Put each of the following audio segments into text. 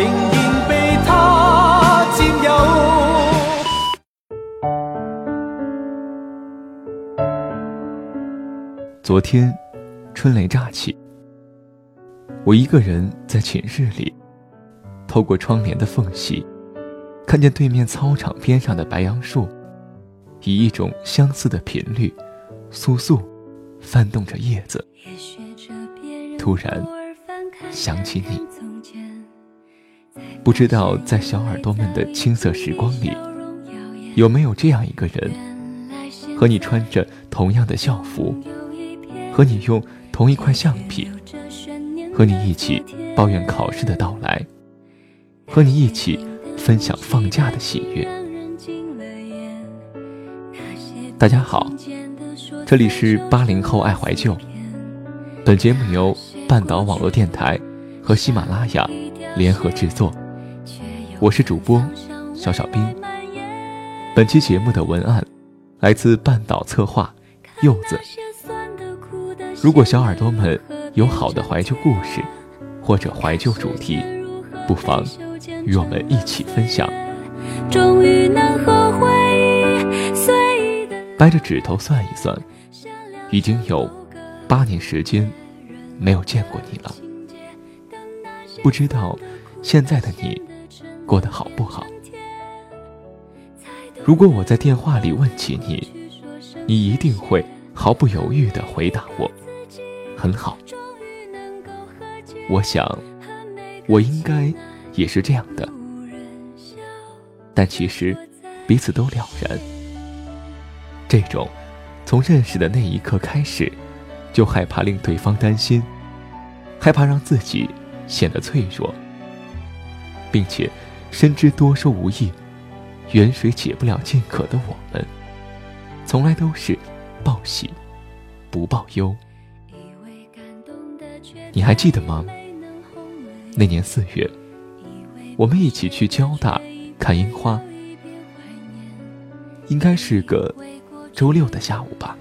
仍然被他占有。昨天，春雷乍起。我一个人在寝室里，透过窗帘的缝隙，看见对面操场边上的白杨树，以一种相似的频率，簌簌翻动着叶子。突然想起你，不知道在小耳朵们的青涩时光里，有没有这样一个人，和你穿着同样的校服，和你用同一块橡皮。和你一起抱怨考试的到来，和你一起分享放假的喜悦。大家好，这里是八零后爱怀旧。本节目由半岛网络电台和喜马拉雅联合制作，我是主播小小兵。本期节目的文案来自半岛策划柚子。如果小耳朵们。有好的怀旧故事，或者怀旧主题，不妨与我们一起分享。掰着指头算一算，已经有八年时间没有见过你了。不知道现在的你过得好不好？如果我在电话里问起你，你一定会毫不犹豫地回答我：“很好。”我想，我应该也是这样的，但其实彼此都了然。这种从认识的那一刻开始，就害怕令对方担心，害怕让自己显得脆弱，并且深知多说无益，远水解不了近渴的我们，从来都是报喜不报忧。你还记得吗？那年四月，我们一起去交大看樱花，应该是个周六的下午吧。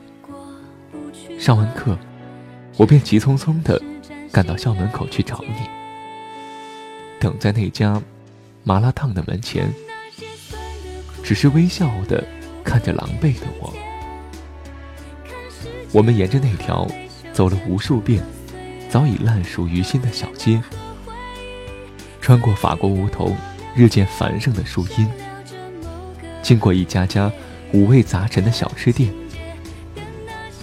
上完课，我便急匆匆地赶到校门口去找你。等在那家麻辣烫的门前，只是微笑的看着狼狈的我。我们沿着那条走了无数遍、早已烂熟于心的小街。穿过法国梧桐日渐繁盛的树荫，经过一家家五味杂陈的小吃店，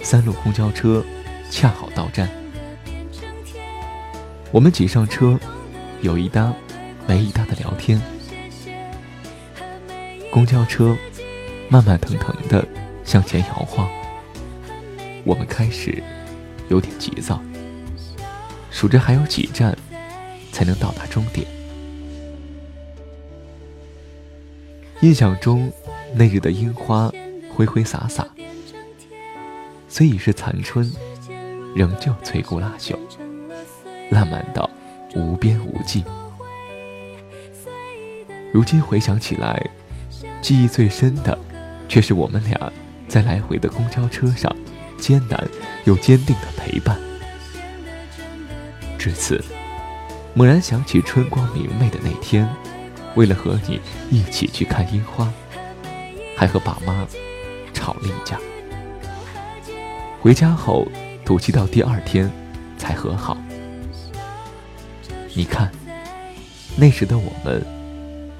三路公交车恰好到站。我们挤上车，有一搭没一搭的聊天。公交车慢慢腾腾的向前摇晃，我们开始有点急躁，数着还有几站才能到达终点。印象中，那日的樱花挥挥洒洒，虽已是残春，仍旧摧枯拉朽，烂漫到无边无际。如今回想起来，记忆最深的，却是我们俩在来回的公交车上，艰难又坚定的陪伴。至此，猛然想起春光明媚的那天。为了和你一起去看樱花，还和爸妈吵了一架。回家后赌气到第二天才和好。你看，那时的我们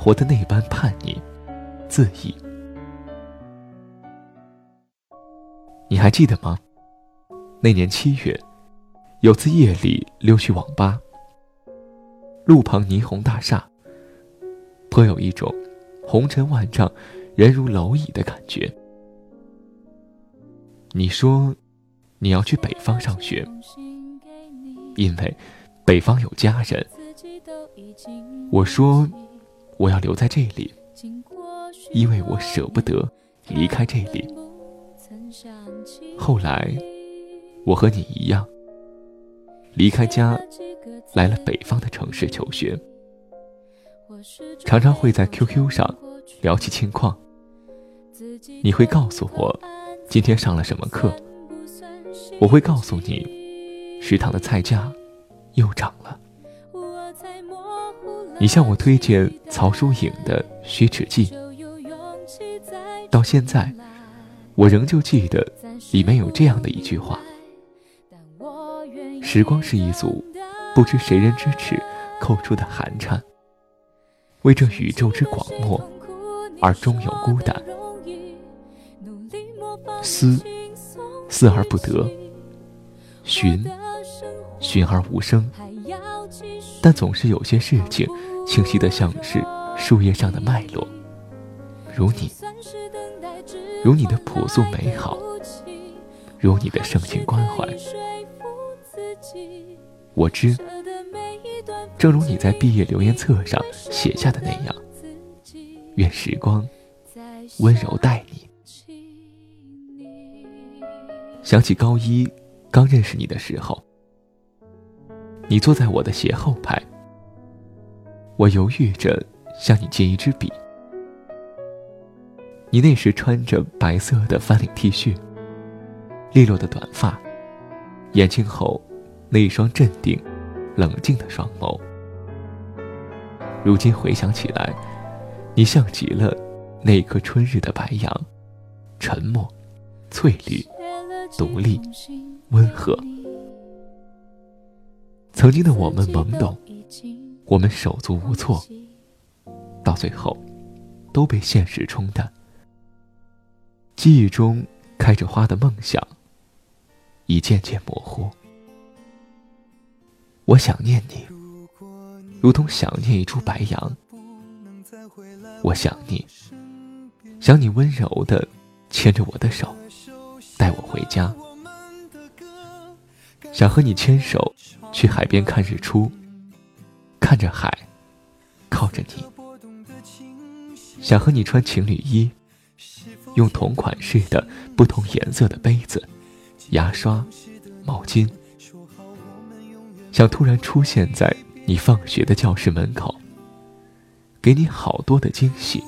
活得那般叛逆、恣意。你还记得吗？那年七月，有次夜里溜去网吧，路旁霓虹大厦。颇有一种红尘万丈，人如蝼蚁的感觉。你说你要去北方上学，因为北方有家人，我说我要留在这里，因为我舍不得离开这里。后来，我和你一样，离开家，来了北方的城市求学，常常会在 QQ 上聊起近况。你会告诉我今天上了什么课，我会告诉你食堂的菜价又涨了。你向我推荐曹淑颖的《虚齿记》，到现在，我仍旧记得里面有这样的一句话：“时光是一组不知谁人之齿扣出的寒蝉，为这宇宙之广漠而终有孤单。思，思而不得；寻，寻而无声。”但总是有些事情，清晰的像是树叶上的脉络，如你，如你的朴素美好，如你的深情关怀。我知，正如你在毕业留言册上写下的那样，愿时光温柔待你。想起高一刚认识你的时候。你坐在我的斜后排，我犹豫着向你借一支笔。你那时穿着白色的翻领 T 恤，利落的短发，眼睛后那一双镇定、冷静的双眸。如今回想起来，你像极了那颗春日的白杨，沉默、翠绿、独立、温和。曾经的我们懵懂，我们手足无措，到最后都被现实冲淡。记忆中开着花的梦想，已渐渐模糊。我想念你，如同想念一株白杨。我想你，想你温柔的牵着我的手，带我回家。想和你牵手。去海边看日出，看着海，靠着你，想和你穿情侣衣，用同款式的不同颜色的杯子、牙刷、毛巾，想突然出现在你放学的教室门口，给你好多的惊喜，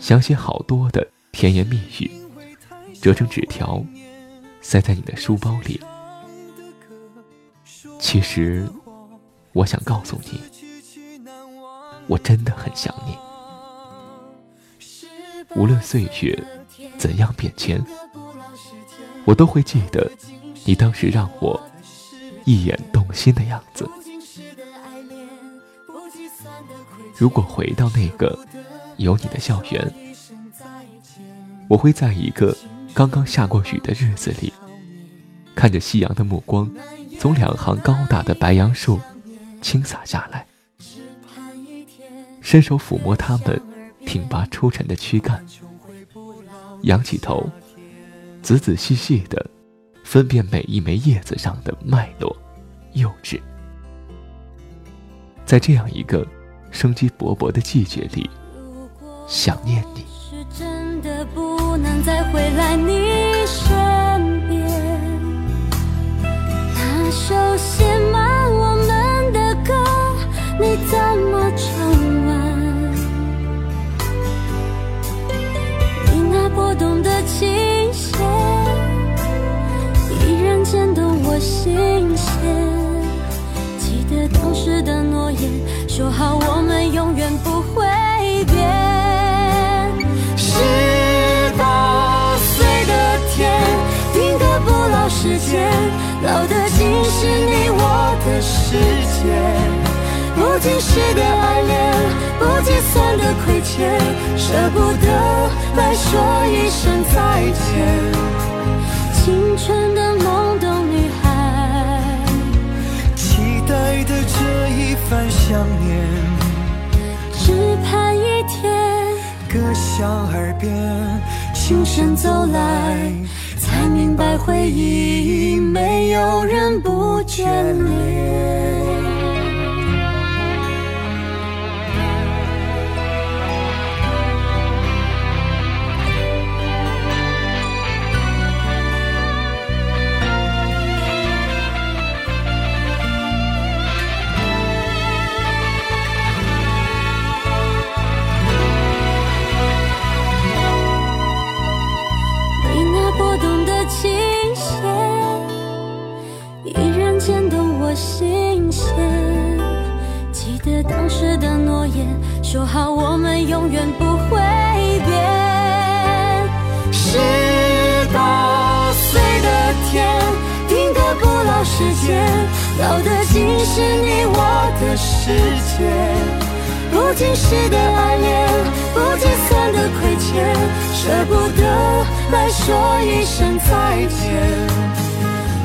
想写好多的甜言蜜语，折成纸条，塞在你的书包里。其实，我想告诉你，我真的很想你。无论岁月怎样变迁，我都会记得你当时让我一眼动心的样子。如果回到那个有你的校园，我会在一个刚刚下过雨的日子里，看着夕阳的目光。从两行高大的白杨树倾洒下来，伸手抚摸它们挺拔出尘的躯干，仰起头，仔仔细细的分辨每一枚叶子上的脉络、幼稚。在这样一个生机勃勃的季节里，想念你。首写满拨动的琴弦，依然牵动我心弦。记得当时的诺言，说好我们永远不会变。十八岁的天，定格不老时间，老的。是你我的世界，不经事的爱恋，不计算的亏欠，舍不得来说一声再见。青春的懵懂女孩，期待的这一番想念，只盼一天，歌响耳边，轻声走来。才明白，回忆没有人不眷恋。是你我的世界。不经事的爱恋，不计算的亏欠，舍不得来说一声再见。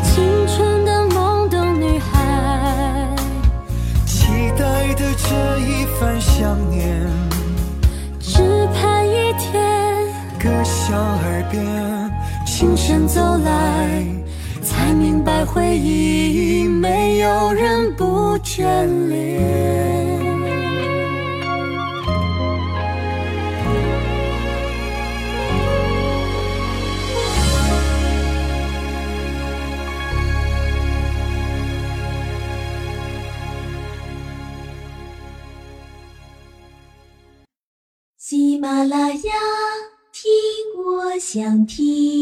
青春的懵懂女孩，期待的这一番想念，只盼一天，歌响耳边，清晨走来，才明白回忆没有人不眷恋。喜马拉雅，听我想听。